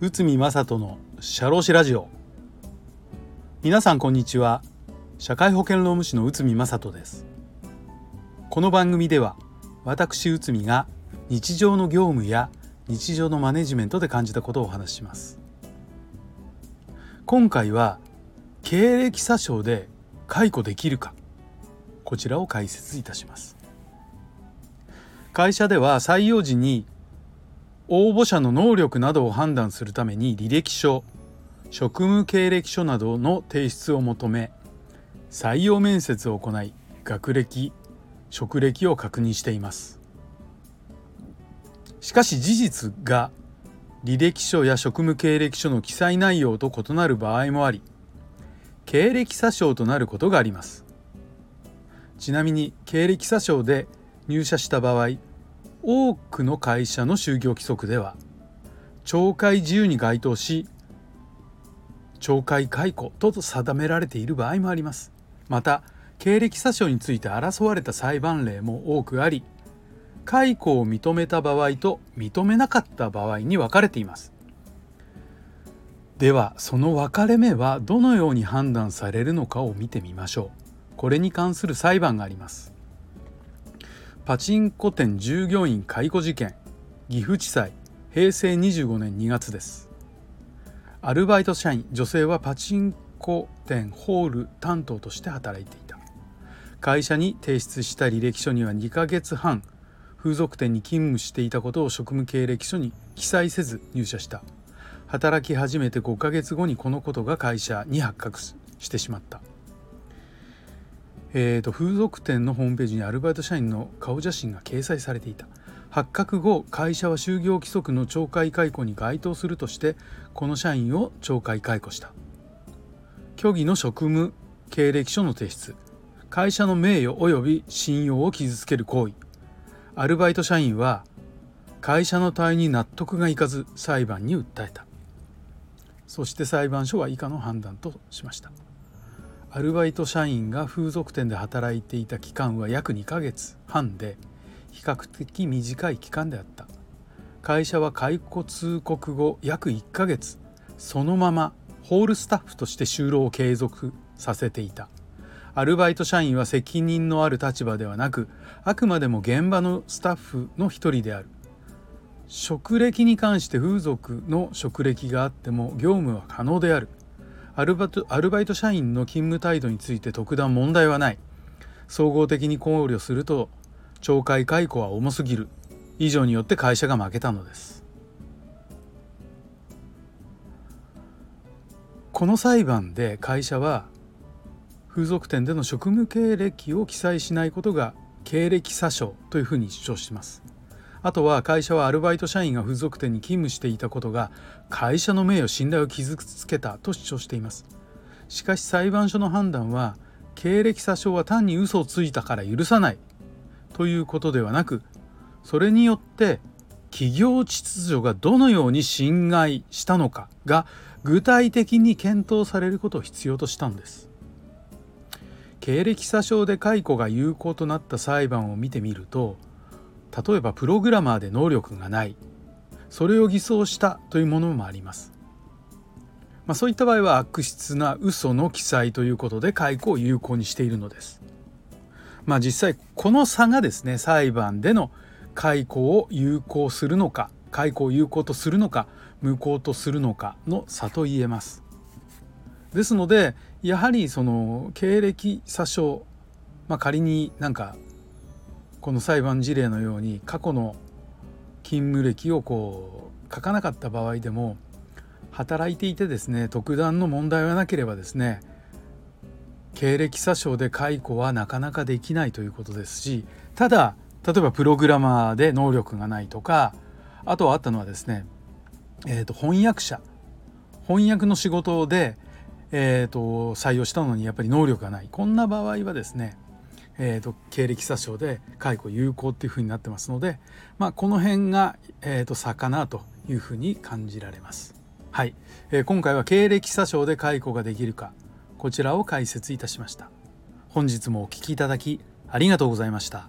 内海正人の社労士ラジオ。皆さんこんにちは。社会保険労務士の内海正人です。この番組では私内海が日常の業務や日常のマネジメントで感じたことをお話しします。今回は経歴詐称で解雇できるかこちらを解説いたします。会社では採用時に応募者の能力などを判断するために履歴書職務経歴書などの提出を求め採用面接を行い学歴職歴を確認しています。しかし事実が履歴書や職務経歴書の記載内容と異なる場合もあり経歴詐称となることがあります。ちなみに経歴詐称で入社した場合多くの会社の就業規則では懲戒自由に該当し懲戒解雇と定められている場合もあります。また経歴詐称について争われた裁判例も多くあり解雇を認めた場合と認めなかった場合に分かれています。ではその分かれ目はどのように判断されるのかを見てみましょう。これに関する裁判があります。パチンコ店従業員解雇事件。岐阜地裁。平成25年2月です。アルバイト社員女性はパチンコ店ホール担当として働いていた。会社に提出した履歴書には2ヶ月半風俗店に勤務していたことを職務経歴書に記載せず入社した。働き始めて5ヶ月後にこのことが会社に発覚してしまった。えーと、風俗店のホームページにアルバイト社員の顔写真が掲載されていた。発覚後会社は就業規則の懲戒解雇に該当するとしてこの社員を懲戒解雇した。虚偽の職務経歴書の提出。会社の名誉及び信用を傷つける行為。アルバイト社員は会社の対に納得がいかず裁判に訴えた。そして裁判所は以下の判断としました。アルバイト社員が風俗店で働いていた期間は約2ヶ月半で比較的短い期間であった。会社は解雇通告後約1ヶ月そのままホールスタッフとして就労を継続させていた。アルバイト社員は責任のある立場ではなくあくまでも現場のスタッフの一人である。職歴に関して風俗の職歴があっても業務は可能である。アルバアルバイト社員の勤務態度について特段問題はない。総合的に考慮すると懲戒解雇は重すぎる。以上によって会社が負けたのです。この裁判で会社は風俗店での職務経歴を記載しないことが経歴詐称というふうに主張します。あとは会社はアルバイト社員が風俗店に勤務していたことが会社の名誉信頼を傷つけたと主張しています。しかし裁判所の判断は経歴詐称は単に嘘をついたから許さない。ということではなくそれによって企業秩序がどのように侵害したのかが具体的に検討されることを必要としたんです。経歴詐称で解雇が有効となった裁判を見てみると例えばプログラマーで能力がない。それを偽装したというものもあります、まあ、そういった場合は悪質な嘘の記載ということで解雇を有効にしているのです。まあ実際この差がですね裁判での解雇を有効するのか解雇を有効とするのか無効とするのかの差と言えます。ですのでやはりその経歴詐称、まあ、仮になんかこの裁判事例のように過去の勤務歴をこう書かなかった場合でも働いていてですね特段の問題はなければですね経歴詐称で解雇はなかなかできないということですしただ例えばプログラマーで能力がないとかあとはあったのはですね、えー、と翻訳者。翻訳の仕事でえーと、採用したのにやっぱり能力がない。こんな場合はですね、えーと、経歴詐称で解雇有効っていうふうになってますので、まあ、この辺が、えーと、差かなというふうに感じられます。はい、えー、今回は経歴詐称で解雇ができるかこちらを解説いたしました。本日もお聴きいただきありがとうございました。